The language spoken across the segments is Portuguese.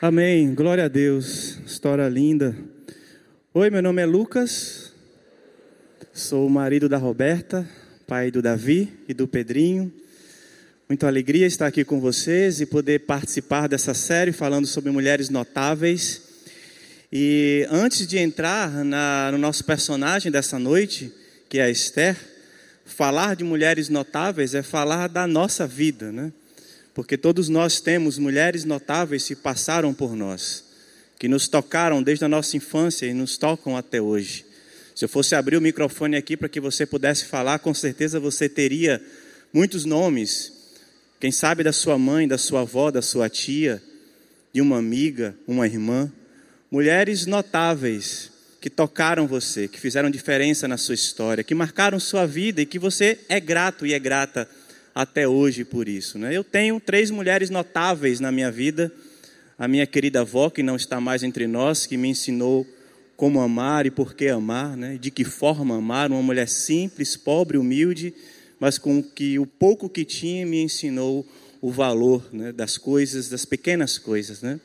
Amém. Glória a Deus. História linda. Oi, meu nome é Lucas. Sou o marido da Roberta, pai do Davi e do Pedrinho. Muita alegria estar aqui com vocês e poder participar dessa série falando sobre mulheres notáveis. E antes de entrar na, no nosso personagem dessa noite, que é a Esther, falar de mulheres notáveis é falar da nossa vida, né? Porque todos nós temos mulheres notáveis que passaram por nós, que nos tocaram desde a nossa infância e nos tocam até hoje. Se eu fosse abrir o microfone aqui para que você pudesse falar, com certeza você teria muitos nomes. Quem sabe da sua mãe, da sua avó, da sua tia, de uma amiga, uma irmã. Mulheres notáveis que tocaram você, que fizeram diferença na sua história, que marcaram sua vida e que você é grato e é grata até hoje por isso. Né? Eu tenho três mulheres notáveis na minha vida. A minha querida avó, que não está mais entre nós, que me ensinou como amar e por que amar, né? de que forma amar, uma mulher simples, pobre, humilde, mas com que o pouco que tinha me ensinou o valor né? das coisas, das pequenas coisas. Né?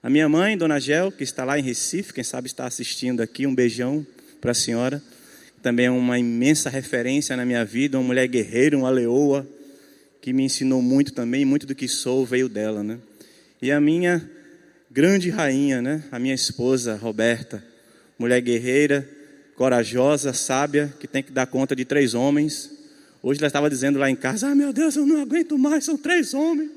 A minha mãe, Dona Gel, que está lá em Recife, quem sabe está assistindo aqui, um beijão para a senhora. Também é uma imensa referência na minha vida, uma mulher guerreira, uma leoa, que me ensinou muito também, muito do que sou veio dela, né? E a minha grande rainha, né? A minha esposa, Roberta, mulher guerreira, corajosa, sábia, que tem que dar conta de três homens. Hoje ela estava dizendo lá em casa: Ah, meu Deus, eu não aguento mais, são três homens.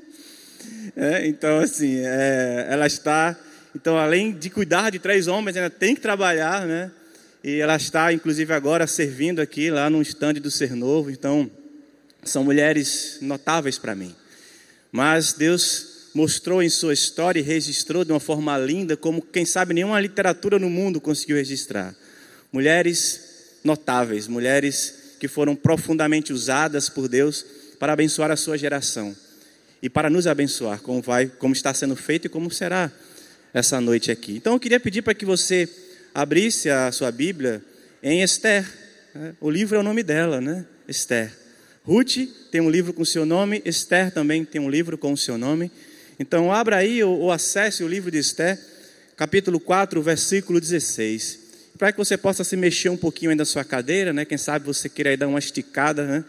É, então, assim, é, ela está. Então, além de cuidar de três homens, ela tem que trabalhar, né? E ela está, inclusive, agora servindo aqui, lá no estande do Ser Novo. Então, são mulheres notáveis para mim. Mas Deus mostrou em sua história e registrou de uma forma linda, como quem sabe nenhuma literatura no mundo conseguiu registrar. Mulheres notáveis, mulheres que foram profundamente usadas por Deus para abençoar a sua geração e para nos abençoar, como vai, como está sendo feito e como será essa noite aqui. Então eu queria pedir para que você abrisse a sua Bíblia em Esther. Né? O livro é o nome dela, né? Esther. Ruth tem um livro com seu nome, Esther também tem um livro com o seu nome. Então, abra aí ou, ou acesse o livro de Esther, capítulo 4, versículo 16. Para que você possa se mexer um pouquinho aí na sua cadeira, né? Quem sabe você queira dar uma esticada, né?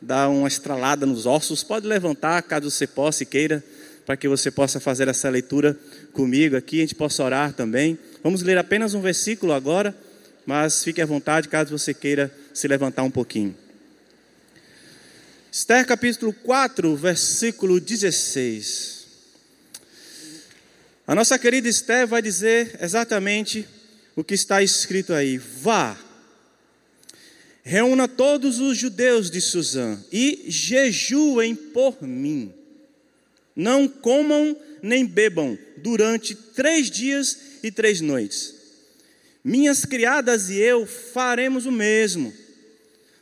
Dar uma estralada nos ossos. Pode levantar, caso você possa e queira, para que você possa fazer essa leitura comigo aqui. A gente possa orar também. Vamos ler apenas um versículo agora, mas fique à vontade caso você queira se levantar um pouquinho. Esther capítulo 4, versículo 16. A nossa querida Esther vai dizer exatamente o que está escrito aí. Vá, reúna todos os judeus de Suzã e jejuem por mim. Não comam nem bebam durante três dias e três noites. Minhas criadas e eu faremos o mesmo.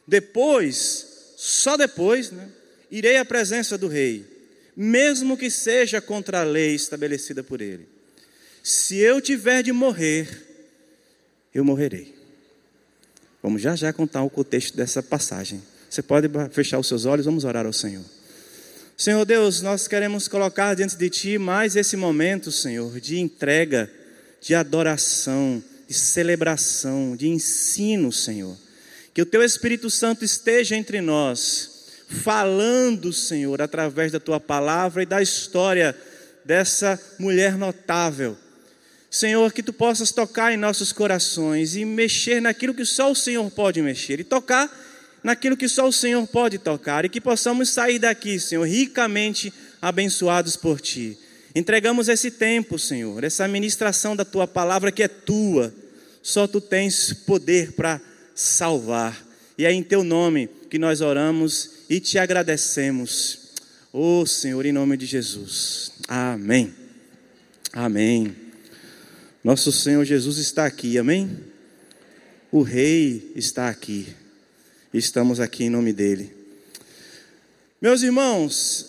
Depois só depois né, irei à presença do rei, mesmo que seja contra a lei estabelecida por ele. Se eu tiver de morrer, eu morrerei. Vamos já já contar o contexto dessa passagem. Você pode fechar os seus olhos, vamos orar ao Senhor. Senhor Deus, nós queremos colocar diante de Ti mais esse momento, Senhor, de entrega, de adoração, de celebração, de ensino, Senhor. Que o teu Espírito Santo esteja entre nós, falando, Senhor, através da tua palavra e da história dessa mulher notável. Senhor, que tu possas tocar em nossos corações e mexer naquilo que só o Senhor pode mexer e tocar naquilo que só o Senhor pode tocar e que possamos sair daqui, Senhor, ricamente abençoados por ti. Entregamos esse tempo, Senhor, essa ministração da tua palavra que é tua. Só tu tens poder para salvar. E é em teu nome que nós oramos e te agradecemos. Ô oh, Senhor, em nome de Jesus. Amém. Amém. Nosso Senhor Jesus está aqui, amém? O Rei está aqui. Estamos aqui em nome dele. Meus irmãos,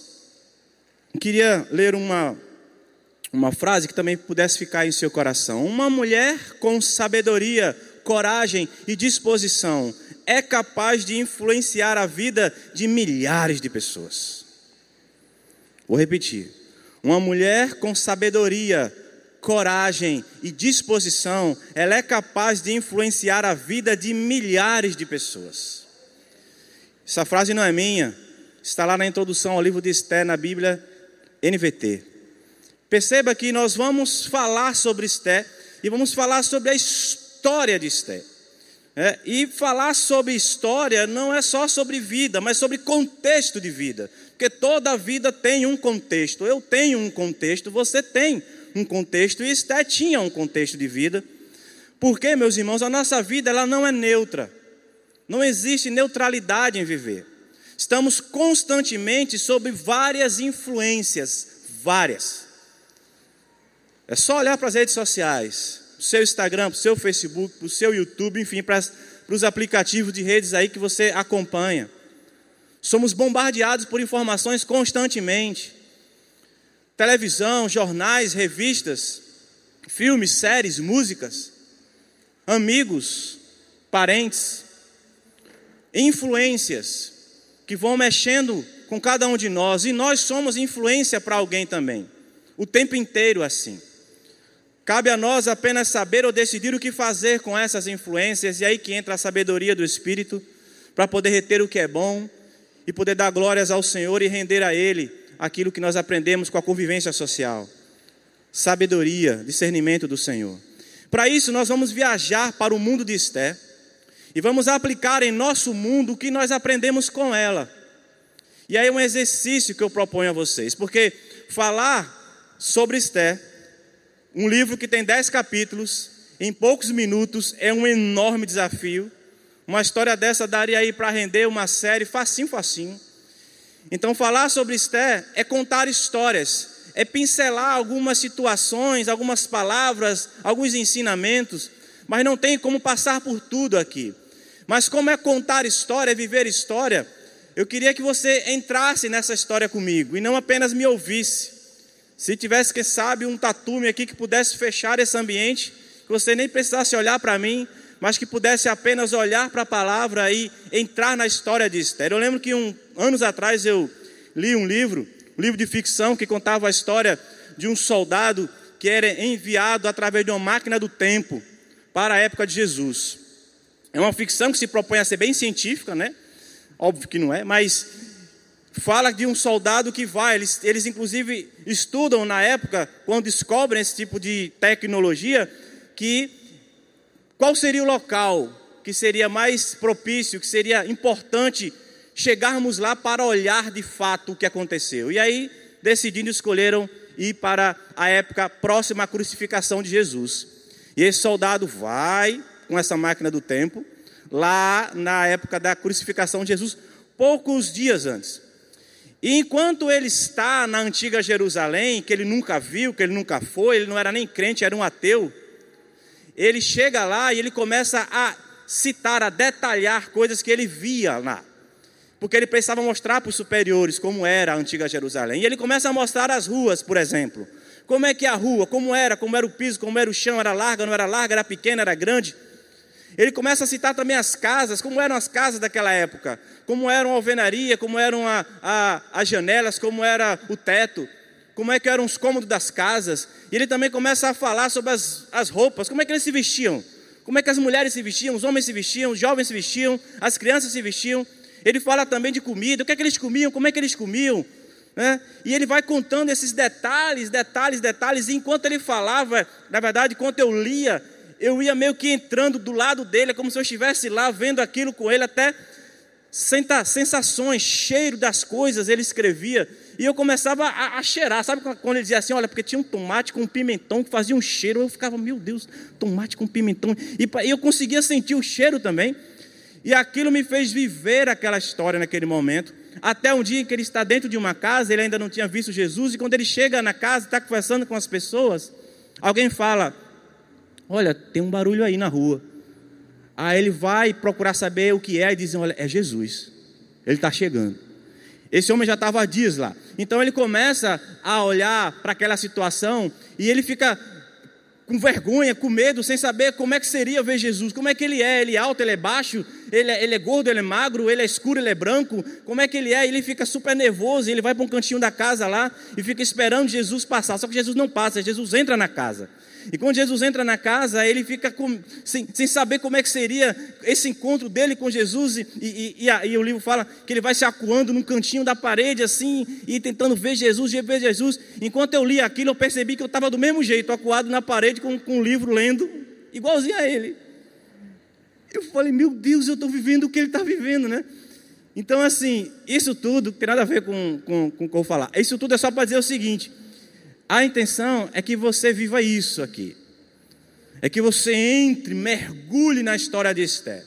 queria ler uma, uma frase que também pudesse ficar em seu coração. Uma mulher com sabedoria coragem e disposição, é capaz de influenciar a vida de milhares de pessoas. Vou repetir. Uma mulher com sabedoria, coragem e disposição, ela é capaz de influenciar a vida de milhares de pessoas. Essa frase não é minha, está lá na introdução ao livro de Esther na Bíblia NVT. Perceba que nós vamos falar sobre Esther e vamos falar sobre a história de Esther. É, e falar sobre história não é só sobre vida, mas sobre contexto de vida. Porque toda vida tem um contexto. Eu tenho um contexto, você tem um contexto, e Esté tinha um contexto de vida. Porque, meus irmãos, a nossa vida ela não é neutra. Não existe neutralidade em viver. Estamos constantemente sob várias influências, várias. É só olhar para as redes sociais para o seu Instagram, para o seu Facebook, para o seu YouTube, enfim, para, para os aplicativos de redes aí que você acompanha. Somos bombardeados por informações constantemente. Televisão, jornais, revistas, filmes, séries, músicas, amigos, parentes, influências que vão mexendo com cada um de nós e nós somos influência para alguém também, o tempo inteiro assim. Cabe a nós apenas saber ou decidir o que fazer com essas influências, e aí que entra a sabedoria do Espírito, para poder reter o que é bom e poder dar glórias ao Senhor e render a Ele aquilo que nós aprendemos com a convivência social. Sabedoria, discernimento do Senhor. Para isso, nós vamos viajar para o mundo de Esté e vamos aplicar em nosso mundo o que nós aprendemos com ela. E aí, um exercício que eu proponho a vocês, porque falar sobre Esté um livro que tem dez capítulos, em poucos minutos, é um enorme desafio. Uma história dessa daria aí para render uma série facinho, facinho. Então, falar sobre Esther é contar histórias, é pincelar algumas situações, algumas palavras, alguns ensinamentos, mas não tem como passar por tudo aqui. Mas, como é contar história, é viver história, eu queria que você entrasse nessa história comigo e não apenas me ouvisse. Se tivesse, quem sabe, um tatume aqui que pudesse fechar esse ambiente, que você nem precisasse olhar para mim, mas que pudesse apenas olhar para a palavra e entrar na história de Esther. Eu lembro que um, anos atrás eu li um livro, um livro de ficção que contava a história de um soldado que era enviado através de uma máquina do tempo para a época de Jesus. É uma ficção que se propõe a ser bem científica, né? Óbvio que não é, mas fala de um soldado que vai, eles, eles inclusive estudam na época, quando descobrem esse tipo de tecnologia, que qual seria o local que seria mais propício, que seria importante chegarmos lá para olhar de fato o que aconteceu. E aí, decidindo, escolheram ir para a época próxima à crucificação de Jesus. E esse soldado vai com essa máquina do tempo, lá na época da crucificação de Jesus, poucos dias antes. E enquanto ele está na antiga Jerusalém, que ele nunca viu, que ele nunca foi, ele não era nem crente, era um ateu, ele chega lá e ele começa a citar, a detalhar coisas que ele via lá. Porque ele precisava mostrar para os superiores como era a antiga Jerusalém. E ele começa a mostrar as ruas, por exemplo. Como é que é a rua, como era, como era o piso, como era o chão, era larga, não era larga, era pequena, era grande. Ele começa a citar também as casas, como eram as casas daquela época, como eram a alvenaria, como eram a, a, as janelas, como era o teto, como é que eram os cômodos das casas. E ele também começa a falar sobre as, as roupas, como é que eles se vestiam, como é que as mulheres se vestiam, os homens se vestiam, os jovens se vestiam, as crianças se vestiam. Ele fala também de comida, o que é que eles comiam, como é que eles comiam. Né? E ele vai contando esses detalhes, detalhes, detalhes, e enquanto ele falava, na verdade, enquanto eu lia, eu ia meio que entrando do lado dele, é como se eu estivesse lá vendo aquilo com ele, até sensações, cheiro das coisas, ele escrevia. E eu começava a, a, cheirar, sabe quando ele dizia assim: olha, porque tinha um tomate com um pimentão que fazia um cheiro. Eu ficava, meu Deus, tomate com pimentão. E, e eu conseguia sentir o cheiro também. E aquilo me fez viver aquela história naquele momento. Até um dia em que ele está dentro de uma casa, ele ainda não tinha visto Jesus, e quando ele chega na casa, está conversando com as pessoas, alguém fala: Olha, tem um barulho aí na rua. Aí ele vai procurar saber o que é e diz: Olha, é Jesus. Ele está chegando. Esse homem já estava há dias lá. Então ele começa a olhar para aquela situação e ele fica com vergonha, com medo, sem saber como é que seria ver Jesus, como é que ele é, ele é alto, ele é baixo, ele é, ele é gordo, ele é magro, ele é escuro, ele é branco, como é que ele é? Ele fica super nervoso, ele vai para um cantinho da casa lá e fica esperando Jesus passar. Só que Jesus não passa, Jesus entra na casa. E quando Jesus entra na casa, ele fica com, sem, sem, saber como é que seria esse encontro dele com Jesus. E, e, e, a, e, o livro fala que ele vai se acuando num cantinho da parede, assim, e tentando ver Jesus, ver Jesus. Enquanto eu li aquilo, eu percebi que eu estava do mesmo jeito, acuado na parede com, com um livro lendo, igualzinho a ele. Eu falei, meu Deus, eu estou vivendo o que ele está vivendo, né? Então, assim, isso tudo tem nada a ver com, com, com o que eu vou falar. Isso tudo é só para dizer o seguinte: a intenção é que você viva isso aqui. É que você entre, mergulhe na história de Esther.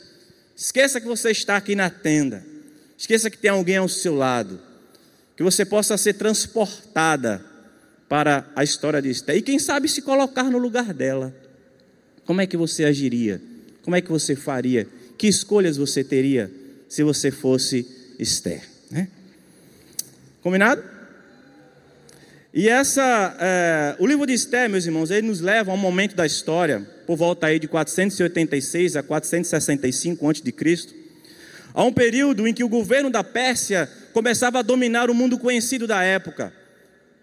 Esqueça que você está aqui na tenda. Esqueça que tem alguém ao seu lado. Que você possa ser transportada para a história de Esther. E quem sabe se colocar no lugar dela. Como é que você agiria? Como é que você faria? Que escolhas você teria se você fosse Esther? Né? Combinado? E essa, é, o livro de Esther, meus irmãos, ele nos leva a um momento da história, por volta aí de 486 a 465 a.C., a um período em que o governo da Pérsia começava a dominar o mundo conhecido da época.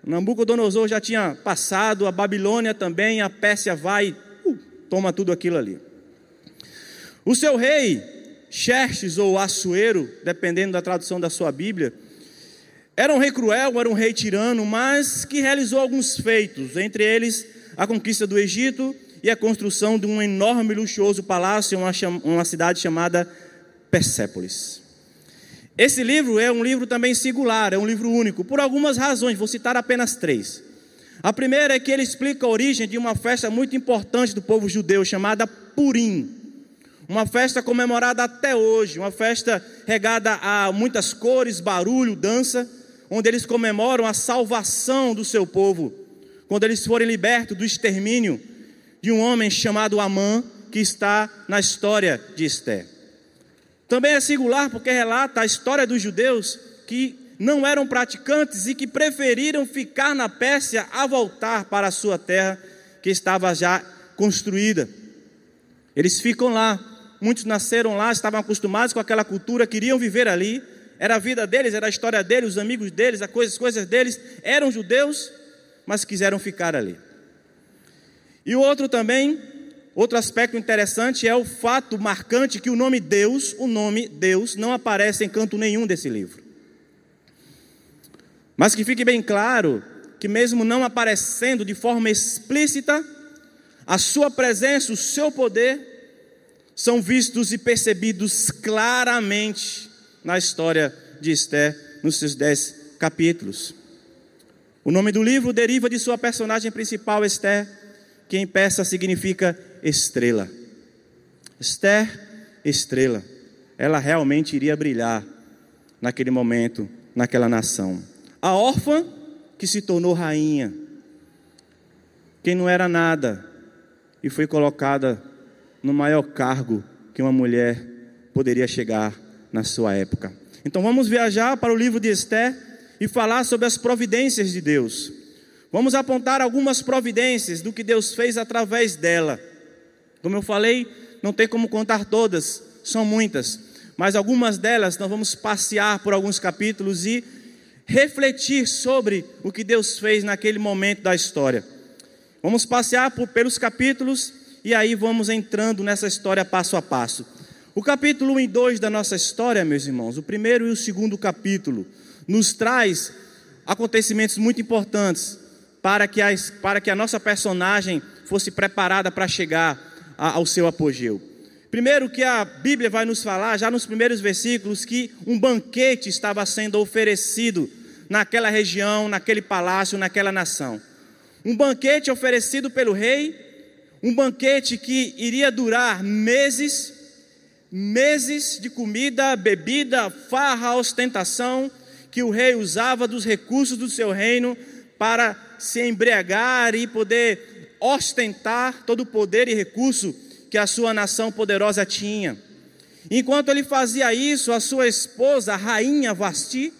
Nabucodonosor já tinha passado, a Babilônia também, a Pérsia vai, uh, toma tudo aquilo ali. O seu rei, Xerxes ou Assuero, dependendo da tradução da sua Bíblia, era um rei cruel, era um rei tirano, mas que realizou alguns feitos, entre eles a conquista do Egito e a construção de um enorme e luxuoso palácio em uma, uma cidade chamada Persépolis. Esse livro é um livro também singular, é um livro único, por algumas razões, vou citar apenas três. A primeira é que ele explica a origem de uma festa muito importante do povo judeu chamada Purim. Uma festa comemorada até hoje, uma festa regada a muitas cores, barulho, dança onde eles comemoram a salvação do seu povo, quando eles forem libertos do extermínio de um homem chamado Amã, que está na história de Esté. Também é singular porque relata a história dos judeus que não eram praticantes e que preferiram ficar na Pérsia a voltar para a sua terra que estava já construída. Eles ficam lá, muitos nasceram lá, estavam acostumados com aquela cultura, queriam viver ali, era a vida deles, era a história deles, os amigos deles, as coisas, as coisas deles, eram judeus, mas quiseram ficar ali. E o outro também, outro aspecto interessante é o fato marcante que o nome Deus, o nome Deus, não aparece em canto nenhum desse livro. Mas que fique bem claro que, mesmo não aparecendo de forma explícita, a sua presença, o seu poder, são vistos e percebidos claramente na história de Esté, nos seus dez capítulos. O nome do livro deriva de sua personagem principal, Esther, que em persa significa estrela. Esther, estrela. Ela realmente iria brilhar naquele momento, naquela nação. A órfã que se tornou rainha. Quem não era nada e foi colocada no maior cargo que uma mulher poderia chegar na sua época. Então vamos viajar para o livro de Esté e falar sobre as providências de Deus. Vamos apontar algumas providências do que Deus fez através dela. Como eu falei, não tem como contar todas, são muitas, mas algumas delas nós vamos passear por alguns capítulos e refletir sobre o que Deus fez naquele momento da história. Vamos passear por, pelos capítulos e aí vamos entrando nessa história passo a passo. O capítulo 1 e 2 da nossa história, meus irmãos, o primeiro e o segundo capítulo, nos traz acontecimentos muito importantes para que a, para que a nossa personagem fosse preparada para chegar a, ao seu apogeu. Primeiro, que a Bíblia vai nos falar, já nos primeiros versículos, que um banquete estava sendo oferecido naquela região, naquele palácio, naquela nação. Um banquete oferecido pelo rei, um banquete que iria durar meses meses de comida, bebida, farra, ostentação, que o rei usava dos recursos do seu reino para se embriagar e poder ostentar todo o poder e recurso que a sua nação poderosa tinha. Enquanto ele fazia isso, a sua esposa, a rainha Vasti,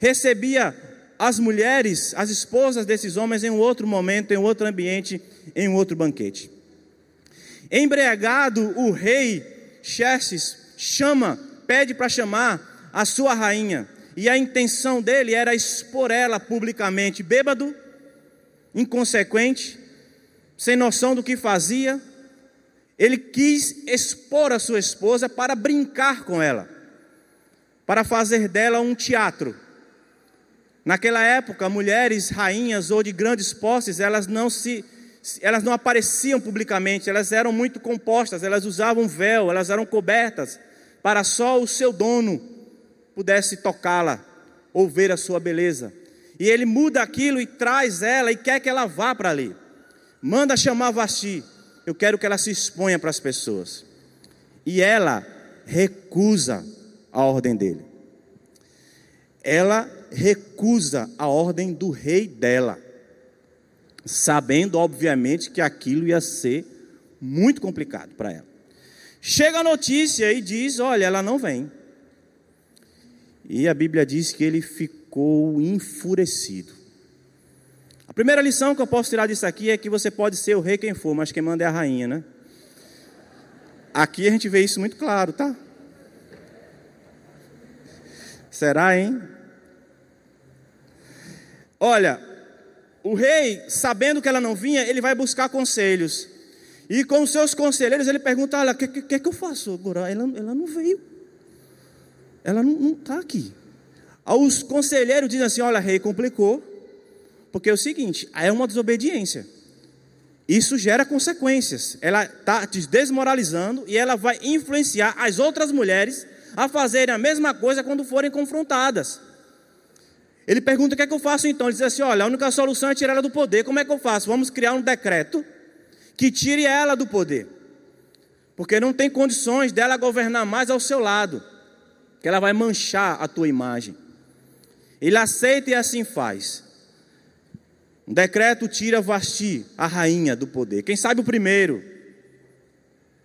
recebia as mulheres, as esposas desses homens, em um outro momento, em um outro ambiente, em um outro banquete. Embriagado, o rei Xerxes chama, pede para chamar a sua rainha. E a intenção dele era expor ela publicamente, bêbado, inconsequente, sem noção do que fazia. Ele quis expor a sua esposa para brincar com ela, para fazer dela um teatro. Naquela época, mulheres rainhas ou de grandes posses, elas não se elas não apareciam publicamente, elas eram muito compostas, elas usavam véu, elas eram cobertas para só o seu dono pudesse tocá-la ou ver a sua beleza. E ele muda aquilo e traz ela e quer que ela vá para ali. Manda chamar Vasti. Eu quero que ela se exponha para as pessoas. E ela recusa a ordem dele. Ela recusa a ordem do rei dela sabendo, obviamente, que aquilo ia ser muito complicado para ela. Chega a notícia e diz: Olha, ela não vem. E a Bíblia diz que ele ficou enfurecido. A primeira lição que eu posso tirar disso aqui é que você pode ser o rei quem for, mas quem manda é a rainha, né? Aqui a gente vê isso muito claro, tá? Será, hein? Olha, o rei, sabendo que ela não vinha, ele vai buscar conselhos. E com os seus conselheiros, ele pergunta: Olha, o que, que, que, eu faço agora? Ela, ela não veio. Ela não está aqui. Os conselheiros dizem assim: Olha, rei, complicou. Porque é o seguinte: é uma desobediência. Isso gera consequências. Ela está te desmoralizando e ela vai influenciar as outras mulheres a fazerem a mesma coisa quando forem confrontadas. Ele pergunta o que é que eu faço então. Ele diz assim: olha, a única solução é tirar ela do poder. Como é que eu faço? Vamos criar um decreto que tire ela do poder. Porque não tem condições dela governar mais ao seu lado. Que ela vai manchar a tua imagem. Ele aceita e assim faz. Um decreto tira Vasti, a rainha do poder. Quem sabe o primeiro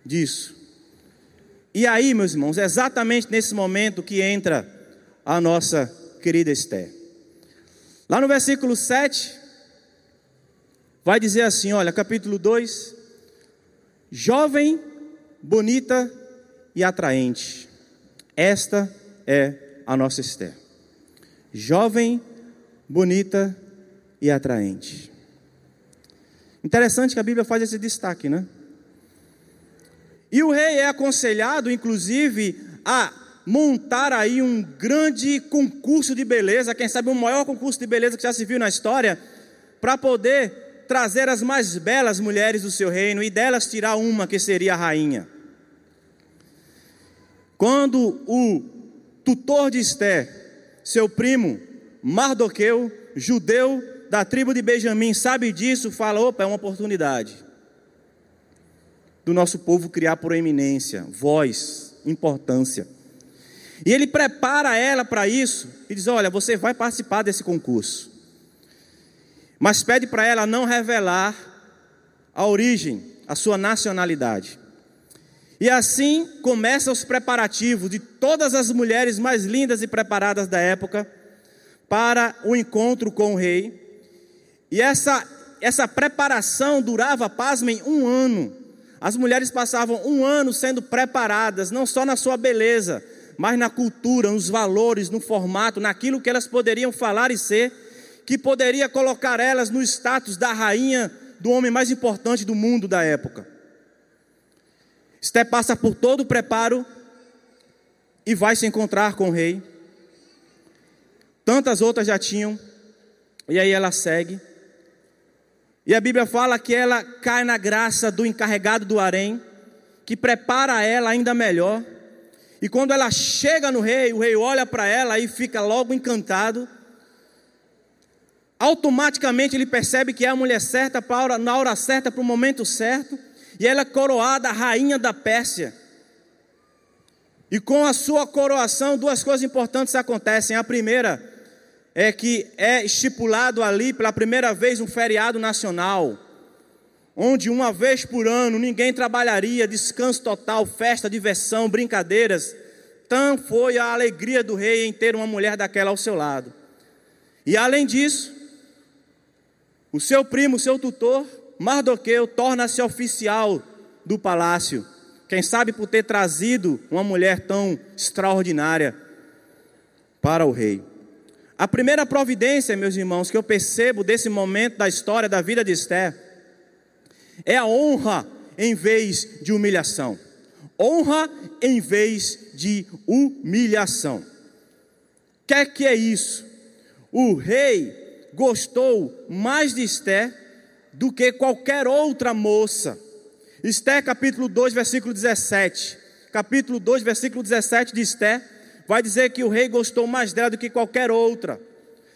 disso. E aí, meus irmãos, é exatamente nesse momento que entra a nossa querida Esther. Lá no versículo 7, vai dizer assim: olha, capítulo 2: jovem, bonita e atraente. Esta é a nossa Esther. Jovem, bonita e atraente. Interessante que a Bíblia faz esse destaque, né? E o rei é aconselhado, inclusive, a montar aí um grande concurso de beleza, quem sabe o maior concurso de beleza que já se viu na história, para poder trazer as mais belas mulheres do seu reino e delas tirar uma que seria a rainha. Quando o tutor de Esther, seu primo Mardoqueu, judeu da tribo de Benjamim, sabe disso, fala: opa, é uma oportunidade do nosso povo criar proeminência, voz, importância. E ele prepara ela para isso e diz: Olha, você vai participar desse concurso. Mas pede para ela não revelar a origem, a sua nacionalidade. E assim começam os preparativos de todas as mulheres mais lindas e preparadas da época para o encontro com o rei. E essa, essa preparação durava, pasmem, um ano. As mulheres passavam um ano sendo preparadas, não só na sua beleza, mas na cultura, nos valores, no formato, naquilo que elas poderiam falar e ser, que poderia colocar elas no status da rainha, do homem mais importante do mundo da época. Esté passa por todo o preparo e vai se encontrar com o rei. Tantas outras já tinham, e aí ela segue. E a Bíblia fala que ela cai na graça do encarregado do harém, que prepara ela ainda melhor e quando ela chega no rei, o rei olha para ela e fica logo encantado. Automaticamente ele percebe que é a mulher certa na hora certa, para o momento certo. E ela é coroada rainha da Pérsia. E com a sua coroação, duas coisas importantes acontecem. A primeira é que é estipulado ali pela primeira vez um feriado nacional onde uma vez por ano ninguém trabalharia, descanso total, festa, diversão, brincadeiras. Tão foi a alegria do rei em ter uma mulher daquela ao seu lado. E além disso, o seu primo, seu tutor, Mardoqueu, torna-se oficial do palácio, Quem sabe por ter trazido uma mulher tão extraordinária para o rei. A primeira providência, meus irmãos, que eu percebo desse momento da história da vida de Esther é a honra em vez de humilhação. Honra em vez de humilhação. O que é que é isso? O rei gostou mais de Esther do que qualquer outra moça. Esther, capítulo 2, versículo 17. Capítulo 2, versículo 17 de Esther, vai dizer que o rei gostou mais dela do que qualquer outra.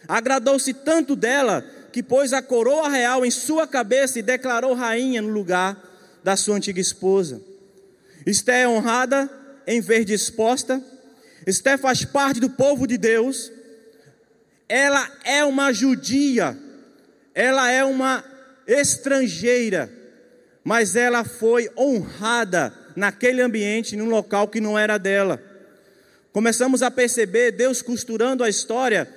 Agradou-se tanto dela que pôs a coroa real em sua cabeça e declarou rainha no lugar da sua antiga esposa. Esther é honrada em vez de exposta. Esther faz parte do povo de Deus. Ela é uma judia. Ela é uma estrangeira. Mas ela foi honrada naquele ambiente, num local que não era dela. Começamos a perceber Deus costurando a história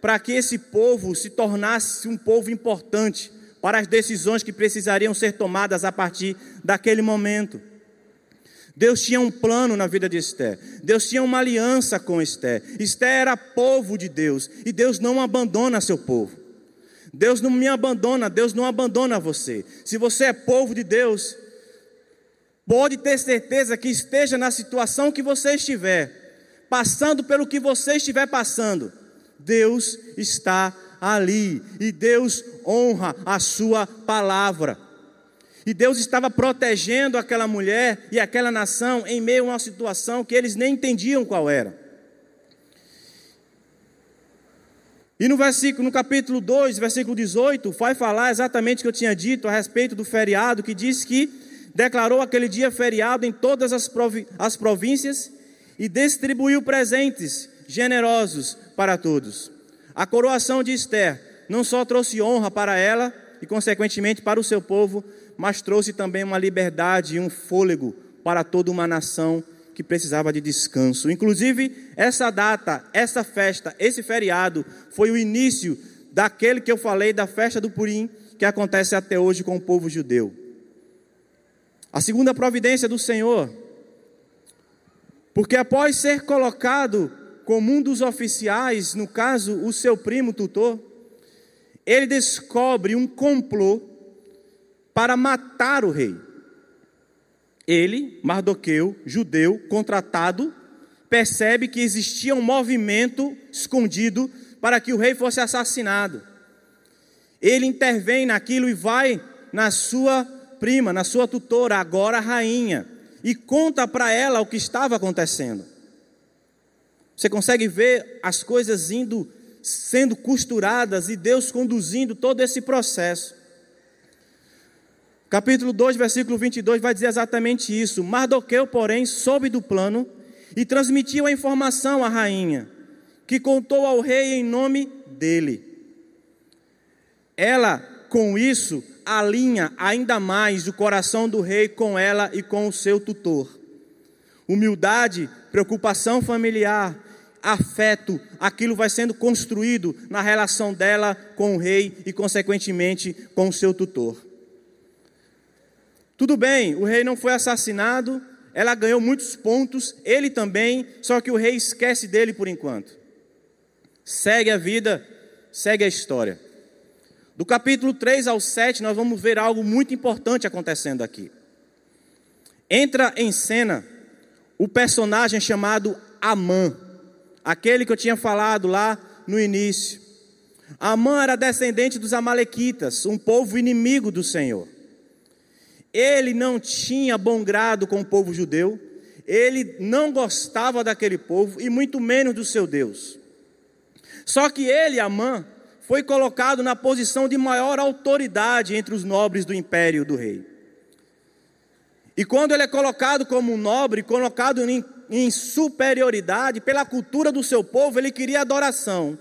para que esse povo se tornasse um povo importante para as decisões que precisariam ser tomadas a partir daquele momento. Deus tinha um plano na vida de Esther. Deus tinha uma aliança com Esther. Esther era povo de Deus e Deus não abandona seu povo. Deus não me abandona, Deus não abandona você. Se você é povo de Deus, pode ter certeza que esteja na situação que você estiver, passando pelo que você estiver passando, Deus está ali e Deus honra a sua palavra. E Deus estava protegendo aquela mulher e aquela nação em meio a uma situação que eles nem entendiam qual era. E no versículo, no capítulo 2, versículo 18, vai falar exatamente o que eu tinha dito a respeito do feriado, que diz que declarou aquele dia feriado em todas as, as províncias e distribuiu presentes generosos para todos. A coroação de Esther não só trouxe honra para ela e, consequentemente, para o seu povo, mas trouxe também uma liberdade e um fôlego para toda uma nação que precisava de descanso. Inclusive, essa data, essa festa, esse feriado foi o início daquele que eu falei da festa do Purim, que acontece até hoje com o povo judeu. A segunda providência do Senhor, porque após ser colocado como um dos oficiais, no caso, o seu primo tutor, ele descobre um complô para matar o rei. Ele, Mardoqueu, judeu, contratado, percebe que existia um movimento escondido para que o rei fosse assassinado. Ele intervém naquilo e vai na sua prima, na sua tutora, agora rainha, e conta para ela o que estava acontecendo. Você consegue ver as coisas indo sendo costuradas e Deus conduzindo todo esse processo. Capítulo 2, versículo 22 vai dizer exatamente isso. Mardoqueu, porém, soube do plano e transmitiu a informação à rainha, que contou ao rei em nome dele. Ela, com isso, alinha ainda mais o coração do rei com ela e com o seu tutor. Humildade, preocupação familiar, afeto, aquilo vai sendo construído na relação dela com o rei e, consequentemente, com o seu tutor. Tudo bem, o rei não foi assassinado, ela ganhou muitos pontos, ele também, só que o rei esquece dele por enquanto. Segue a vida, segue a história. Do capítulo 3 ao 7, nós vamos ver algo muito importante acontecendo aqui. Entra em cena o personagem chamado Amã, aquele que eu tinha falado lá no início. Amã era descendente dos Amalequitas, um povo inimigo do Senhor. Ele não tinha bom grado com o povo judeu, ele não gostava daquele povo e muito menos do seu Deus. Só que ele, Amã, foi colocado na posição de maior autoridade entre os nobres do império do rei. E quando ele é colocado como um nobre, colocado em, em superioridade pela cultura do seu povo, ele queria adoração.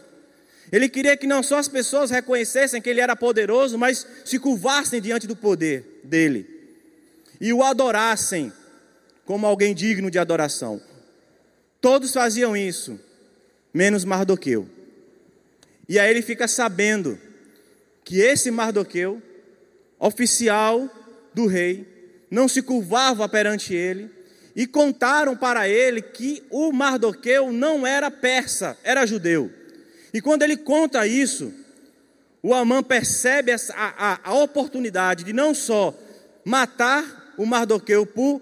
Ele queria que não só as pessoas reconhecessem que ele era poderoso, mas se curvassem diante do poder dele e o adorassem como alguém digno de adoração. Todos faziam isso, menos Mardoqueu. E aí ele fica sabendo que esse Mardoqueu, oficial do rei, não se curvava perante ele, e contaram para ele que o Mardoqueu não era persa, era judeu. E quando ele conta isso, o Amã percebe a, a, a oportunidade de não só matar o Mardoqueu por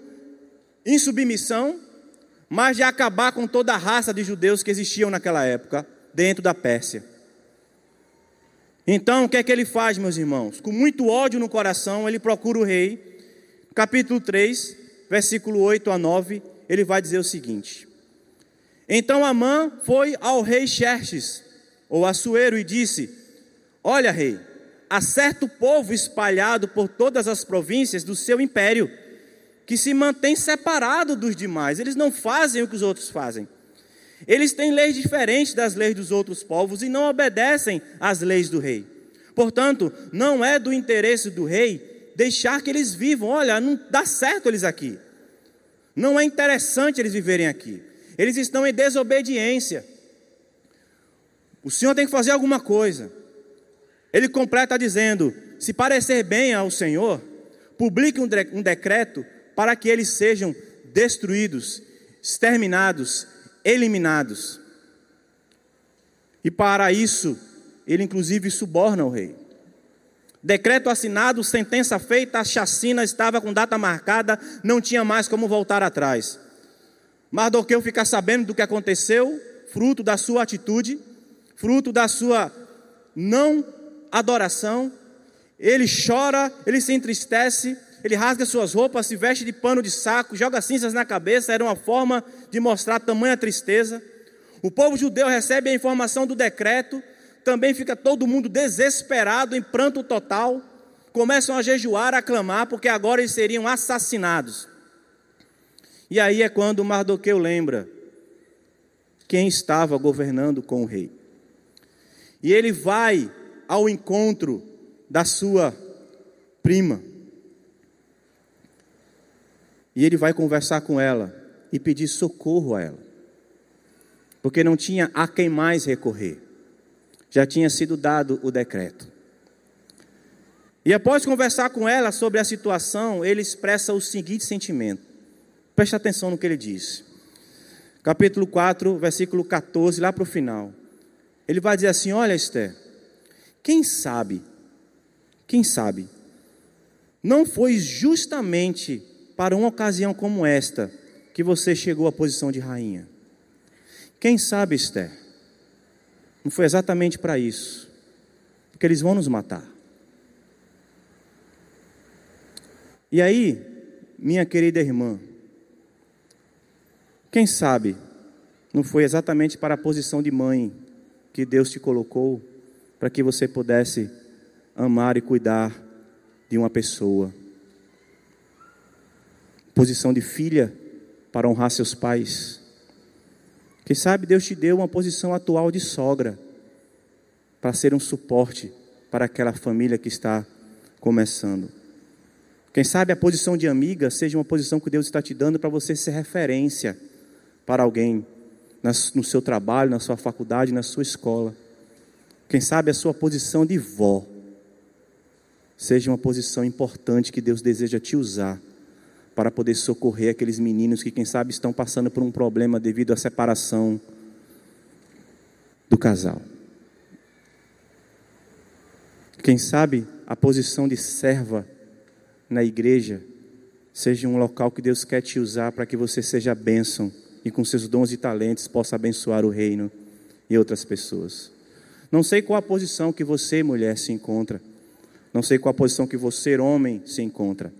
insubmissão, mas de acabar com toda a raça de judeus que existiam naquela época dentro da Pérsia. Então, o que é que ele faz, meus irmãos? Com muito ódio no coração, ele procura o rei. Capítulo 3, versículo 8 a 9, ele vai dizer o seguinte: Então Amã foi ao rei Xerxes, ou Assuero, e disse: Olha, rei, há certo povo espalhado por todas as províncias do seu império, que se mantém separado dos demais, eles não fazem o que os outros fazem. Eles têm leis diferentes das leis dos outros povos e não obedecem às leis do rei. Portanto, não é do interesse do rei deixar que eles vivam. Olha, não dá certo eles aqui. Não é interessante eles viverem aqui. Eles estão em desobediência. O Senhor tem que fazer alguma coisa. Ele completa dizendo: se parecer bem ao Senhor, publique um decreto para que eles sejam destruídos, exterminados eliminados. E para isso, ele inclusive suborna o rei. Decreto assinado, sentença feita, a chacina estava com data marcada, não tinha mais como voltar atrás. Mardoqueu fica sabendo do que aconteceu, fruto da sua atitude, fruto da sua não adoração. Ele chora, ele se entristece, ele rasga suas roupas, se veste de pano de saco, joga cinzas na cabeça, era uma forma de mostrar tamanha tristeza. O povo judeu recebe a informação do decreto, também fica todo mundo desesperado, em pranto total, começam a jejuar, a clamar, porque agora eles seriam assassinados. E aí é quando Mardoqueu lembra quem estava governando com o rei. E ele vai ao encontro da sua prima. E ele vai conversar com ela e pedir socorro a ela. Porque não tinha a quem mais recorrer. Já tinha sido dado o decreto. E após conversar com ela sobre a situação, ele expressa o seguinte sentimento. Preste atenção no que ele diz. Capítulo 4, versículo 14, lá para o final. Ele vai dizer assim: Olha, Esther, quem sabe, quem sabe, não foi justamente para uma ocasião como esta que você chegou à posição de rainha? Quem sabe, Esther? Não foi exatamente para isso, porque eles vão nos matar. E aí, minha querida irmã, quem sabe não foi exatamente para a posição de mãe que Deus te colocou para que você pudesse amar e cuidar de uma pessoa posição de filha para honrar seus pais. Quem sabe Deus te deu uma posição atual de sogra para ser um suporte para aquela família que está começando. Quem sabe a posição de amiga seja uma posição que Deus está te dando para você ser referência para alguém no seu trabalho, na sua faculdade, na sua escola. Quem sabe a sua posição de vó seja uma posição importante que Deus deseja te usar para poder socorrer aqueles meninos que, quem sabe, estão passando por um problema devido à separação do casal. Quem sabe a posição de serva na igreja seja um local que Deus quer te usar para que você seja bênção e com seus dons e talentos possa abençoar o reino e outras pessoas. Não sei qual a posição que você, mulher, se encontra. Não sei qual a posição que você, homem, se encontra.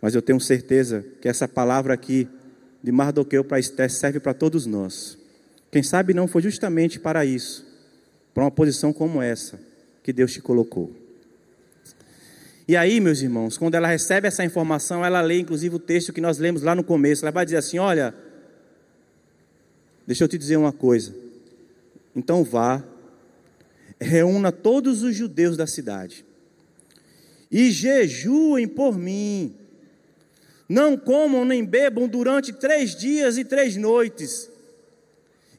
Mas eu tenho certeza que essa palavra aqui de Mardoqueu para Esté serve para todos nós. Quem sabe não foi justamente para isso, para uma posição como essa que Deus te colocou. E aí, meus irmãos, quando ela recebe essa informação, ela lê inclusive o texto que nós lemos lá no começo. Ela vai dizer assim: Olha, deixa eu te dizer uma coisa. Então vá, reúna todos os judeus da cidade e jejuem por mim não comam nem bebam durante três dias e três noites.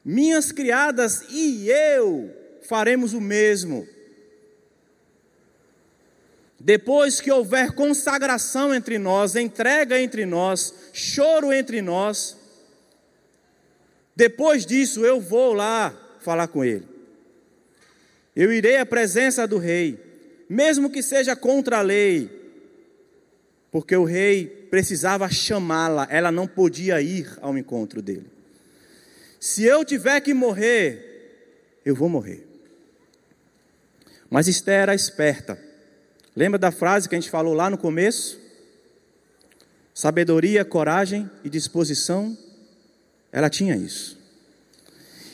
Minhas criadas e eu faremos o mesmo. depois que houver consagração entre nós, entrega entre nós, choro entre nós, depois disso eu vou lá falar com ele. Eu irei à presença do rei, mesmo que seja contra a lei, porque o rei precisava chamá-la, ela não podia ir ao encontro dele. Se eu tiver que morrer, eu vou morrer. Mas Esther era esperta. Lembra da frase que a gente falou lá no começo? Sabedoria, coragem e disposição. Ela tinha isso.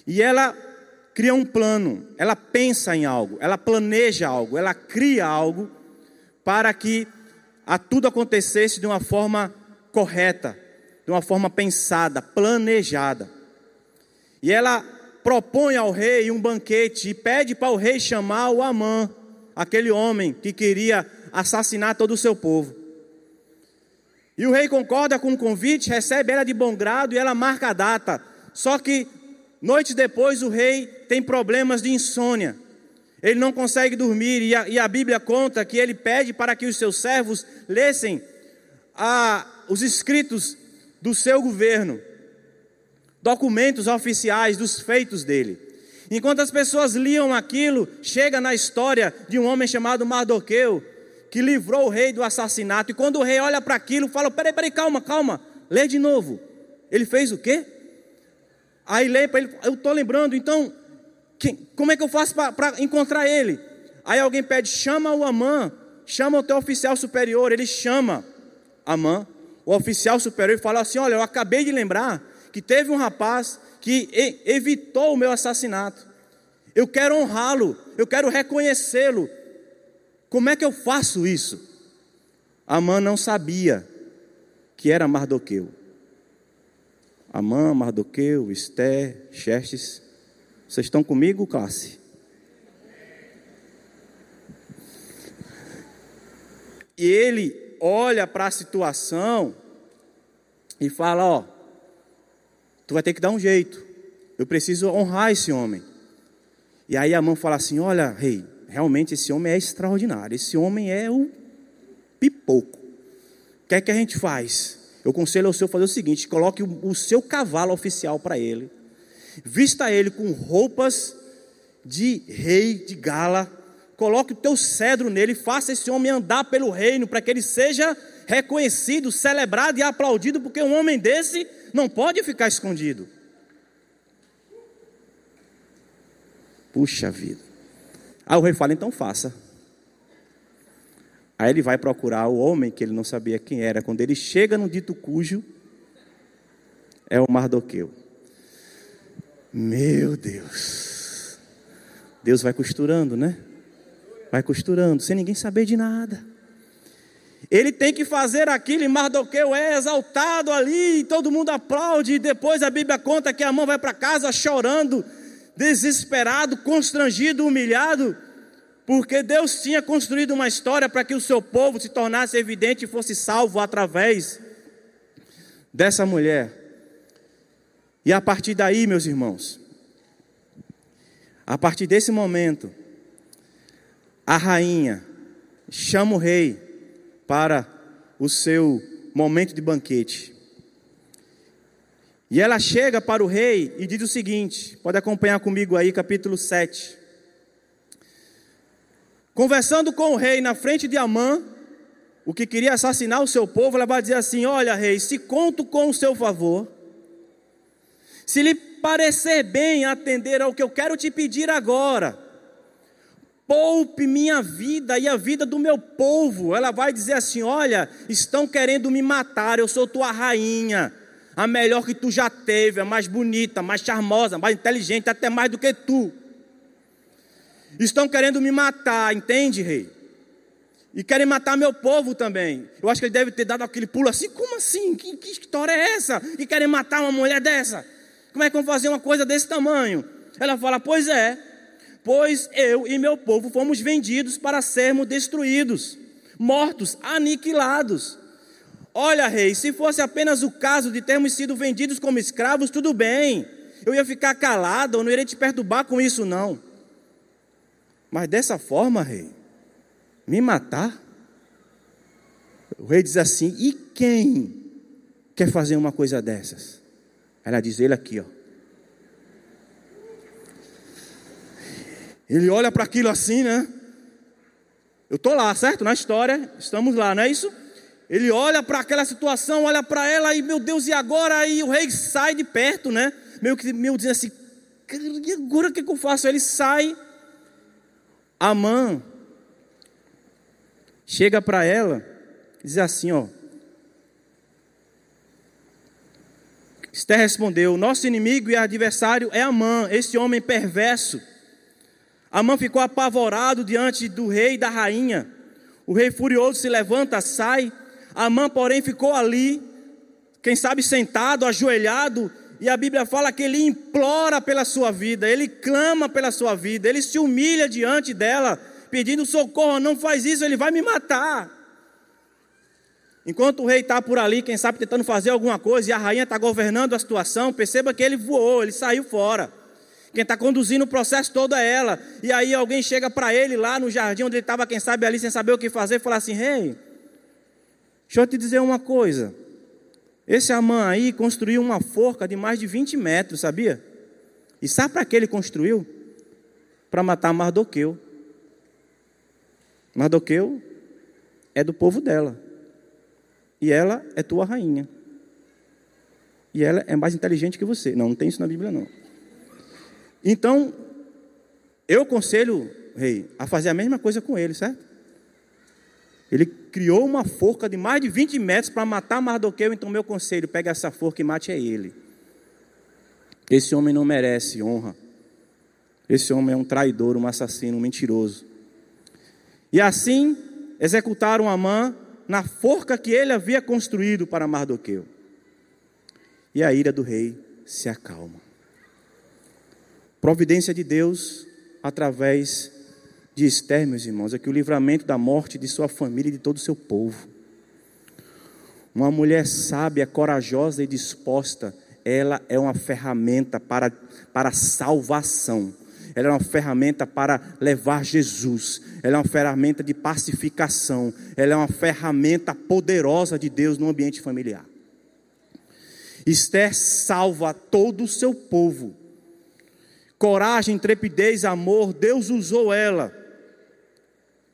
E ela cria um plano, ela pensa em algo, ela planeja algo, ela cria algo para que a tudo acontecesse de uma forma correta, de uma forma pensada, planejada. E ela propõe ao rei um banquete e pede para o rei chamar o Amã, aquele homem que queria assassinar todo o seu povo. E o rei concorda com o convite, recebe ela de bom grado e ela marca a data. Só que Noites depois, o rei tem problemas de insônia. Ele não consegue dormir, e a, e a Bíblia conta que ele pede para que os seus servos lessem a, os escritos do seu governo, documentos oficiais dos feitos dele. Enquanto as pessoas liam aquilo, chega na história de um homem chamado Mardoqueu, que livrou o rei do assassinato. E quando o rei olha para aquilo, fala: peraí, peraí, calma, calma, lê de novo. Ele fez o quê? Aí lê para ele, eu estou lembrando, então, quem, como é que eu faço para encontrar ele? Aí alguém pede, chama o Amã, chama o teu oficial superior, ele chama Amã, o oficial superior, e fala assim: Olha, eu acabei de lembrar que teve um rapaz que evitou o meu assassinato. Eu quero honrá-lo, eu quero reconhecê-lo. Como é que eu faço isso? Amã não sabia que era Mardoqueu. Amã, Mardoqueu, Esté, Xerxes. Vocês estão comigo, classe? E ele olha para a situação e fala: Ó, tu vai ter que dar um jeito. Eu preciso honrar esse homem. E aí a mão fala assim: Olha, rei, realmente esse homem é extraordinário. Esse homem é o pipoco. O que é que a gente faz? Eu aconselho ao senhor fazer o seguinte: coloque o, seu cavalo oficial para ele, vista ele com roupas de rei, de gala, coloque o teu cedro nele, faça esse homem andar pelo reino, para que ele seja reconhecido, celebrado e aplaudido, porque um homem desse não pode ficar escondido. Puxa vida. Aí o rei fala: então faça. Aí ele vai procurar o homem que ele não sabia quem era. Quando ele chega no dito cujo, é o Mardoqueu. Meu Deus. Deus vai costurando, né? Vai costurando, sem ninguém saber de nada. Ele tem que fazer aquilo e Mardoqueu é exaltado ali, e todo mundo aplaude. E depois a Bíblia conta que a mão vai para casa chorando, desesperado, constrangido, humilhado porque Deus tinha construído uma história para que o seu povo se tornasse evidente e fosse salvo através dessa mulher. E a partir daí, meus irmãos, a partir desse momento, a rainha chama o rei para o seu momento de banquete. E ela chega para o rei e diz o seguinte: pode acompanhar comigo aí, capítulo 7. Conversando com o rei na frente de Amã, o que queria assassinar o seu povo, ela vai dizer assim: Olha, rei, se conto com o seu favor, se lhe parecer bem atender ao que eu quero te pedir agora, poupe minha vida e a vida do meu povo. Ela vai dizer assim: Olha, estão querendo me matar, eu sou tua rainha, a melhor que tu já teve, a mais bonita, mais charmosa, mais inteligente, até mais do que tu. Estão querendo me matar, entende, rei? E querem matar meu povo também. Eu acho que ele deve ter dado aquele pulo assim: como assim? Que, que história é essa? E querem matar uma mulher dessa? Como é que vão fazer uma coisa desse tamanho? Ela fala: Pois é, pois eu e meu povo fomos vendidos para sermos destruídos, mortos, aniquilados. Olha, rei, se fosse apenas o caso de termos sido vendidos como escravos, tudo bem. Eu ia ficar calado, eu não iria te perturbar com isso, não. Mas dessa forma, rei, me matar? O rei diz assim: E quem quer fazer uma coisa dessas? Ela diz: Ele aqui, ó. Ele olha para aquilo assim, né? Eu estou lá, certo? Na história, estamos lá, não é isso? Ele olha para aquela situação, olha para ela e, meu Deus, e agora? Aí o rei sai de perto, né? Meio que meio dizendo assim: e agora o que, que eu faço? Ele sai, a mãe chega para ela, diz assim: ó. Esther respondeu: Nosso inimigo e adversário é Amã, esse homem perverso Amã ficou apavorado diante do rei e da rainha. O rei furioso se levanta, sai. Amã, porém, ficou ali, quem sabe sentado, ajoelhado, e a Bíblia fala que ele implora pela sua vida, ele clama pela sua vida, ele se humilha diante dela, pedindo socorro. Não faz isso, ele vai me matar. Enquanto o rei está por ali, quem sabe tentando fazer alguma coisa, e a rainha está governando a situação, perceba que ele voou, ele saiu fora. Quem está conduzindo o processo todo é ela. E aí alguém chega para ele lá no jardim onde ele estava, quem sabe ali, sem saber o que fazer, e fala assim: Rei, hey, deixa eu te dizer uma coisa. Esse Amã aí construiu uma forca de mais de 20 metros, sabia? E sabe para que ele construiu? Para matar Mardoqueu. Mardoqueu é do povo dela. E ela é tua rainha. E ela é mais inteligente que você. Não, não tem isso na Bíblia, não. Então, eu aconselho, rei, a fazer a mesma coisa com ele, certo? Ele criou uma forca de mais de 20 metros para matar Mardoqueu, então meu conselho, pega essa forca e mate a ele. Esse homem não merece honra. Esse homem é um traidor, um assassino, um mentiroso. E assim executaram Amã na forca que ele havia construído para Mardoqueu. E a ira do rei se acalma. Providência de Deus através de Esther, meus irmãos, é que o livramento da morte de sua família e de todo o seu povo. Uma mulher sábia, corajosa e disposta, ela é uma ferramenta para, para salvação. Ela é uma ferramenta para levar Jesus. Ela é uma ferramenta de pacificação. Ela é uma ferramenta poderosa de Deus no ambiente familiar. Esther salva todo o seu povo coragem, intrepidez, amor, Deus usou ela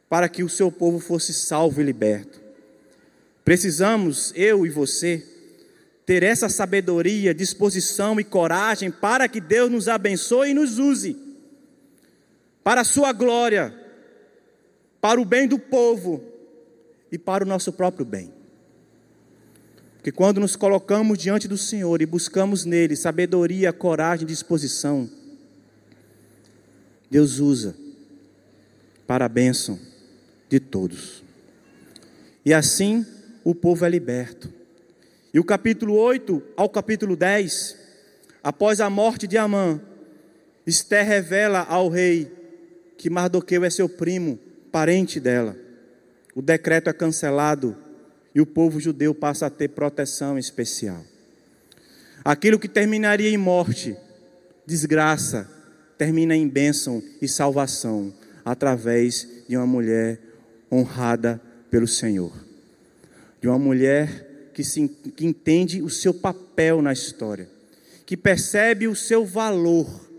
para que o seu povo fosse salvo e liberto. Precisamos, eu e você, ter essa sabedoria, disposição e coragem para que Deus nos abençoe e nos use para a sua glória, para o bem do povo e para o nosso próprio bem. Porque quando nos colocamos diante do Senhor e buscamos nele sabedoria, coragem, disposição, Deus usa para a bênção de todos. E assim o povo é liberto. E o capítulo 8 ao capítulo 10, após a morte de Amã, Esther revela ao rei que Mardoqueu é seu primo, parente dela. O decreto é cancelado e o povo judeu passa a ter proteção especial. Aquilo que terminaria em morte, desgraça, termina em bênção e salvação através de uma mulher honrada pelo Senhor, de uma mulher que, se, que entende o seu papel na história, que percebe o seu valor,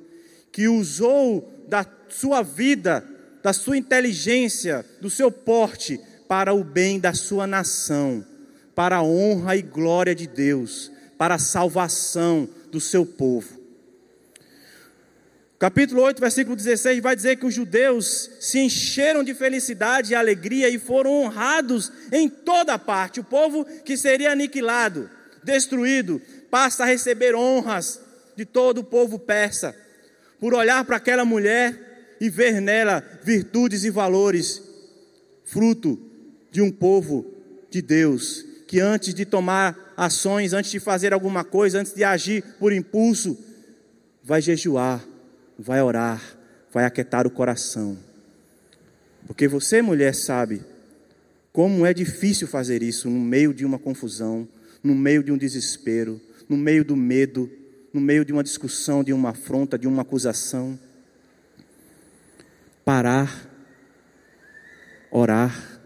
que usou da sua vida, da sua inteligência, do seu porte para o bem da sua nação, para a honra e glória de Deus, para a salvação do seu povo. Capítulo 8, versículo 16 vai dizer que os judeus se encheram de felicidade e alegria e foram honrados em toda parte. O povo que seria aniquilado, destruído, passa a receber honras de todo o povo persa, por olhar para aquela mulher e ver nela virtudes e valores, fruto de um povo de Deus, que antes de tomar ações, antes de fazer alguma coisa, antes de agir por impulso, vai jejuar vai orar, vai aquietar o coração. Porque você, mulher, sabe como é difícil fazer isso no meio de uma confusão, no meio de um desespero, no meio do medo, no meio de uma discussão, de uma afronta, de uma acusação. Parar, orar,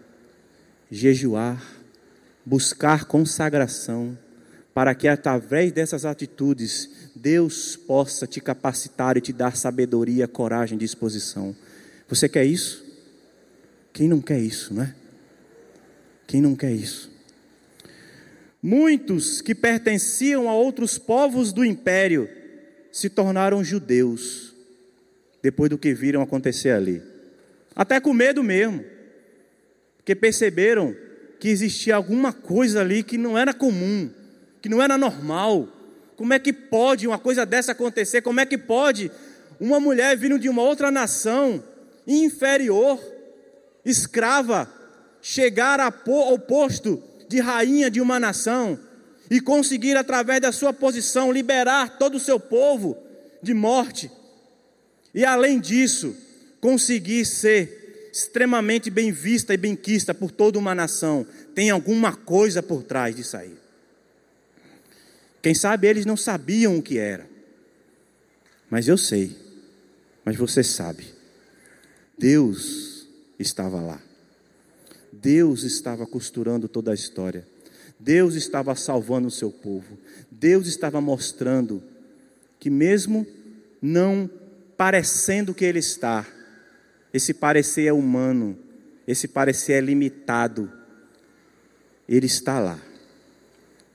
jejuar, buscar consagração, para que através dessas atitudes Deus possa te capacitar e te dar sabedoria, coragem, disposição. Você quer isso? Quem não quer isso, não é? Quem não quer isso? Muitos que pertenciam a outros povos do império se tornaram judeus depois do que viram acontecer ali. Até com medo mesmo, porque perceberam que existia alguma coisa ali que não era comum, que não era normal. Como é que pode uma coisa dessa acontecer? Como é que pode uma mulher vindo de uma outra nação inferior, escrava, chegar ao posto de rainha de uma nação e conseguir, através da sua posição, liberar todo o seu povo de morte? E além disso, conseguir ser extremamente bem vista e bem quista por toda uma nação, tem alguma coisa por trás disso aí. Quem sabe eles não sabiam o que era, mas eu sei, mas você sabe. Deus estava lá. Deus estava costurando toda a história. Deus estava salvando o seu povo. Deus estava mostrando que, mesmo não parecendo que Ele está, esse parecer é humano, esse parecer é limitado, Ele está lá.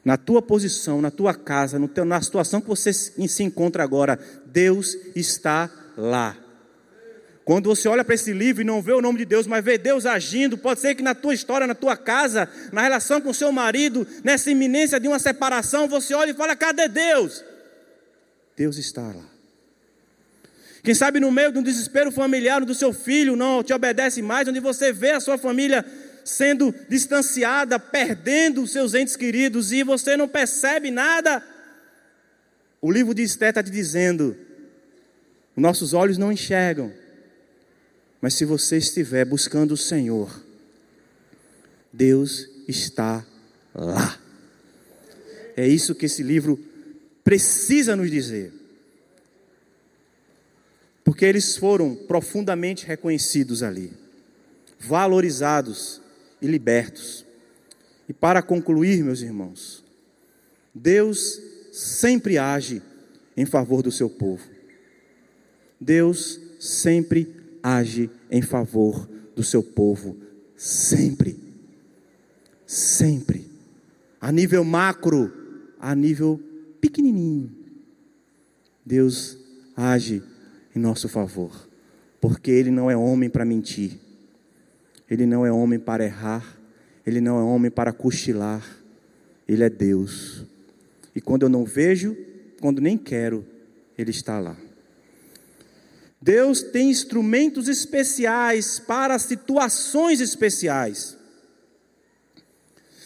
Na tua posição, na tua casa, no teu, na situação que você se encontra agora, Deus está lá. Quando você olha para esse livro e não vê o nome de Deus, mas vê Deus agindo, pode ser que na tua história, na tua casa, na relação com seu marido, nessa iminência de uma separação, você olha e fala: cadê Deus? Deus está lá. Quem sabe no meio de um desespero familiar, onde o seu filho não te obedece mais, onde você vê a sua família sendo distanciada, perdendo os seus entes queridos e você não percebe nada. O livro de Esté está te dizendo: nossos olhos não enxergam, mas se você estiver buscando o Senhor, Deus está lá. É isso que esse livro precisa nos dizer porque eles foram profundamente reconhecidos ali, valorizados e libertos. E para concluir, meus irmãos, Deus sempre age em favor do seu povo. Deus sempre age em favor do seu povo, sempre. Sempre. A nível macro, a nível pequenininho. Deus age em nosso favor, porque Ele não é homem para mentir, Ele não é homem para errar, Ele não é homem para cochilar, Ele é Deus. E quando eu não vejo, quando nem quero, Ele está lá. Deus tem instrumentos especiais para situações especiais.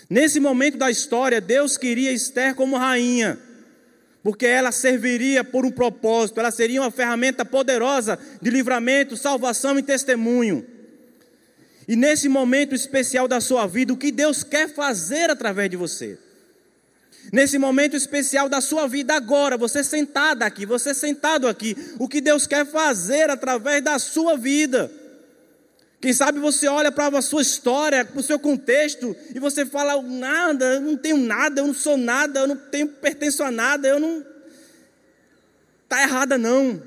Nesse momento da história, Deus queria Esther como rainha porque ela serviria por um propósito, ela seria uma ferramenta poderosa de livramento, salvação e testemunho. E nesse momento especial da sua vida, o que Deus quer fazer através de você? Nesse momento especial da sua vida agora, você sentado aqui, você sentado aqui, o que Deus quer fazer através da sua vida? Quem sabe você olha para a sua história, para o seu contexto, e você fala: nada, eu não tenho nada, eu não sou nada, eu não tenho, pertenço a nada, eu não. Está errada, não.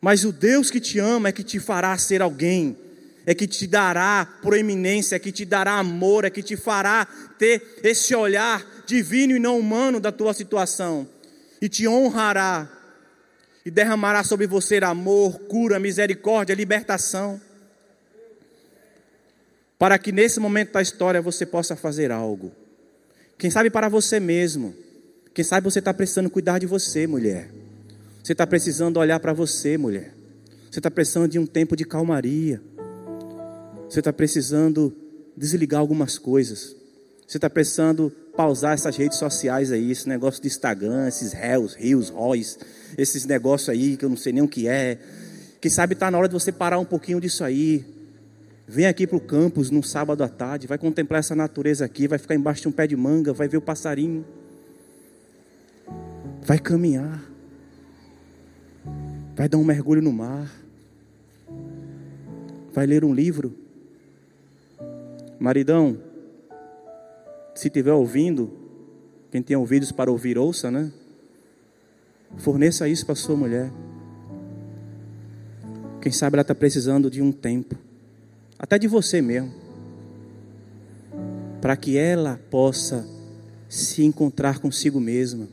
Mas o Deus que te ama é que te fará ser alguém, é que te dará proeminência, é que te dará amor, é que te fará ter esse olhar divino e não humano da tua situação, e te honrará e derramará sobre você amor, cura, misericórdia, libertação. Para que nesse momento da história você possa fazer algo. Quem sabe para você mesmo. Quem sabe você está precisando cuidar de você, mulher. Você está precisando olhar para você, mulher. Você está precisando de um tempo de calmaria. Você está precisando desligar algumas coisas. Você está precisando pausar essas redes sociais aí, esse negócio de Instagram, esses réus, rios, róis esses negócios aí que eu não sei nem o que é. Quem sabe está na hora de você parar um pouquinho disso aí. Vem aqui para o campus num sábado à tarde, vai contemplar essa natureza aqui, vai ficar embaixo de um pé de manga, vai ver o passarinho, vai caminhar, vai dar um mergulho no mar, vai ler um livro. Maridão, Se estiver ouvindo, quem tem ouvidos para ouvir, ouça, né? Forneça isso para sua mulher. Quem sabe ela está precisando de um tempo, até de você mesmo, para que ela possa se encontrar consigo mesma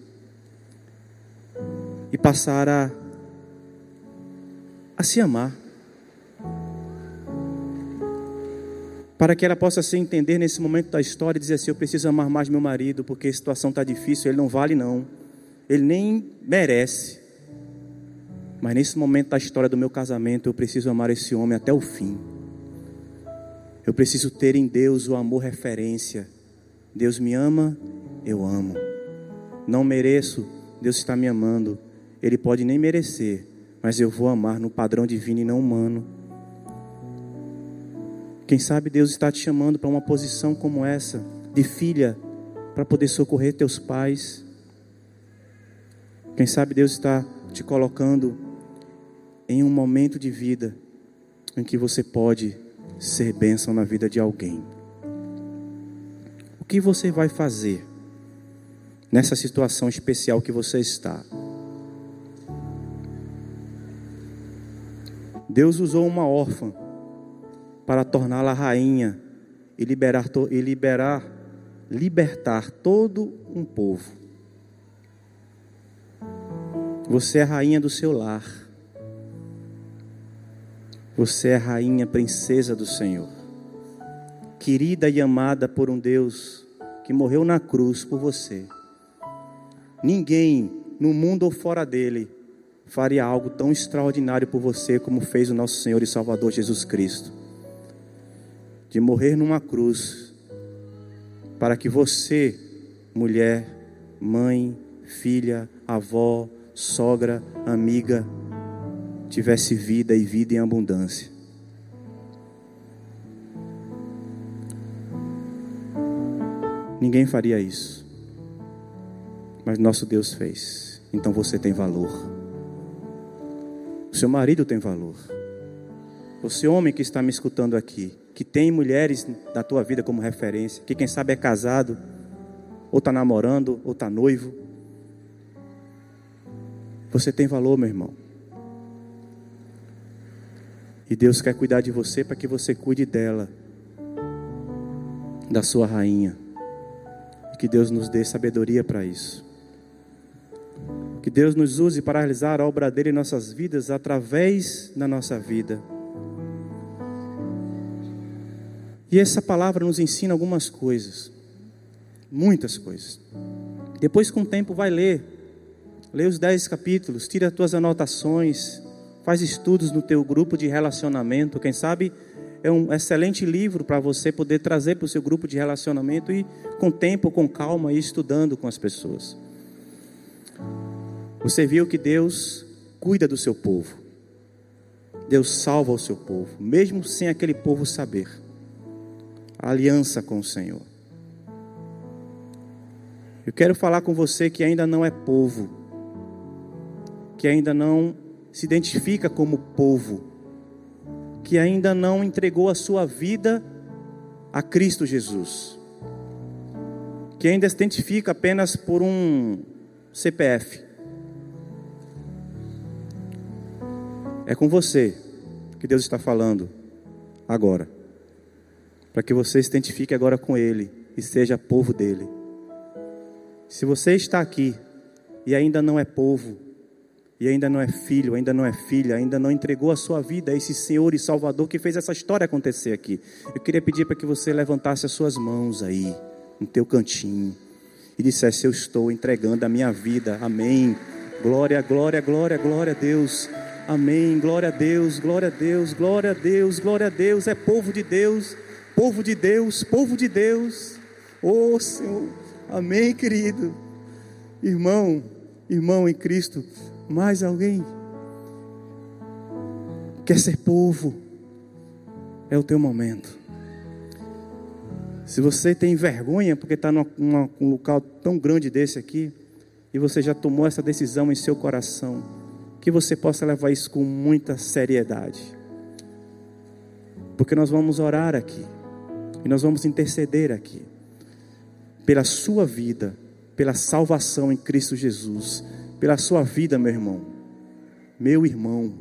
e passar a, a se amar. Para que ela possa se entender nesse momento da história e dizer assim: Eu preciso amar mais meu marido, porque a situação está difícil, ele não vale, não, ele nem merece. Mas nesse momento da história do meu casamento, eu preciso amar esse homem até o fim. Eu preciso ter em Deus o amor referência. Deus me ama, eu amo. Não mereço, Deus está me amando. Ele pode nem merecer, mas eu vou amar no padrão divino e não humano. Quem sabe Deus está te chamando para uma posição como essa, de filha, para poder socorrer teus pais. Quem sabe Deus está te colocando em um momento de vida em que você pode ser bênção na vida de alguém. O que você vai fazer nessa situação especial que você está? Deus usou uma órfã para torná-la rainha e liberar, e liberar, libertar todo um povo. Você é rainha do seu lar. Você é rainha, princesa do Senhor, querida e amada por um Deus que morreu na cruz por você. Ninguém no mundo ou fora dele faria algo tão extraordinário por você como fez o nosso Senhor e Salvador Jesus Cristo. De morrer numa cruz para que você, mulher, mãe, filha, avó, sogra, amiga, tivesse vida e vida em abundância. Ninguém faria isso. Mas nosso Deus fez. Então você tem valor. O seu marido tem valor. Você, homem que está me escutando aqui, que tem mulheres na tua vida como referência, que quem sabe é casado, ou está namorando, ou está noivo. Você tem valor, meu irmão. E Deus quer cuidar de você para que você cuide dela, da sua rainha. E que Deus nos dê sabedoria para isso. Que Deus nos use para realizar a obra dele em nossas vidas através da nossa vida. E essa palavra nos ensina algumas coisas, muitas coisas. Depois, com o tempo, vai ler, lê os dez capítulos, tira as tuas anotações, Faz estudos no teu grupo de relacionamento. Quem sabe é um excelente livro para você poder trazer para o seu grupo de relacionamento e com tempo, com calma, ir estudando com as pessoas. Você viu que Deus cuida do seu povo. Deus salva o seu povo, mesmo sem aquele povo saber. A aliança com o Senhor. Eu quero falar com você que ainda não é povo, que ainda não se identifica como povo que ainda não entregou a sua vida a Cristo Jesus, que ainda se identifica apenas por um CPF. É com você que Deus está falando agora, para que você se identifique agora com Ele e seja povo dele. Se você está aqui e ainda não é povo, e ainda não é filho, ainda não é filha, ainda não entregou a sua vida a esse Senhor e Salvador que fez essa história acontecer aqui. Eu queria pedir para que você levantasse as suas mãos aí, no teu cantinho, e dissesse: Eu estou entregando a minha vida. Amém. Glória, glória, glória, glória a Deus. Amém. Glória a Deus, glória a Deus, glória a Deus, glória a Deus. É povo de Deus, povo de Deus, povo de Deus. Oh Senhor. Amém, querido. Irmão, irmão em Cristo. Mais alguém? Quer ser povo? É o teu momento. Se você tem vergonha porque está num um local tão grande desse aqui, e você já tomou essa decisão em seu coração, que você possa levar isso com muita seriedade. Porque nós vamos orar aqui, e nós vamos interceder aqui. pela sua vida, pela salvação em Cristo Jesus, pela sua vida, meu irmão, meu irmão,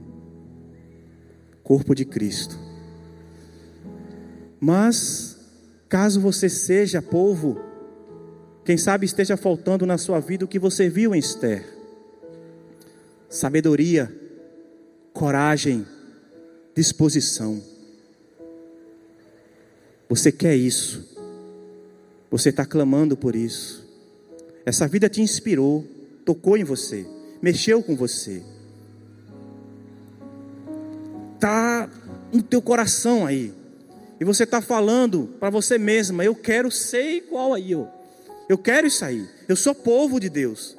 corpo de Cristo. Mas, caso você seja povo, quem sabe esteja faltando na sua vida o que você viu em Esther: sabedoria, coragem, disposição. Você quer isso, você está clamando por isso. Essa vida te inspirou, tocou em você, mexeu com você. Está no teu coração aí. E você está falando para você mesma: eu quero ser igual aí. Eu, eu quero isso aí. Eu sou povo de Deus.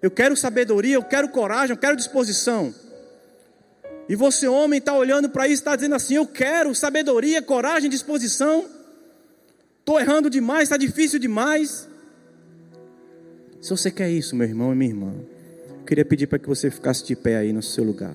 Eu quero sabedoria, eu quero coragem, eu quero disposição. E você, homem, está olhando para isso, está dizendo assim: Eu quero sabedoria, coragem, disposição. Estou errando demais, está difícil demais. Se você quer isso, meu irmão e minha irmã, eu queria pedir para que você ficasse de pé aí no seu lugar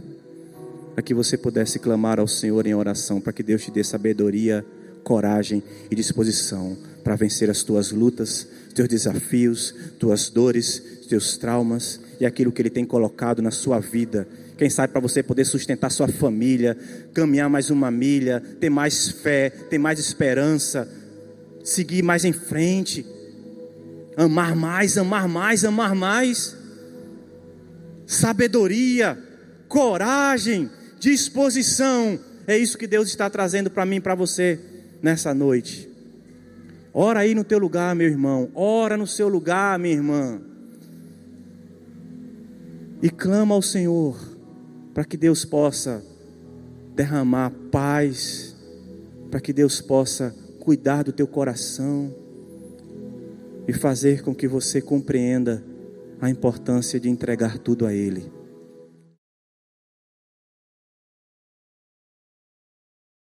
para que você pudesse clamar ao Senhor em oração, para que Deus te dê sabedoria, coragem e disposição para vencer as tuas lutas, teus desafios, tuas dores, teus traumas e aquilo que Ele tem colocado na sua vida. Quem sabe para você poder sustentar sua família, caminhar mais uma milha, ter mais fé, ter mais esperança, seguir mais em frente, amar mais, amar mais, amar mais. Sabedoria, coragem, disposição. É isso que Deus está trazendo para mim, para você nessa noite. Ora aí no teu lugar, meu irmão. Ora no seu lugar, minha irmã. E clama ao Senhor para que Deus possa derramar paz, para que Deus possa cuidar do teu coração e fazer com que você compreenda a importância de entregar tudo a Ele.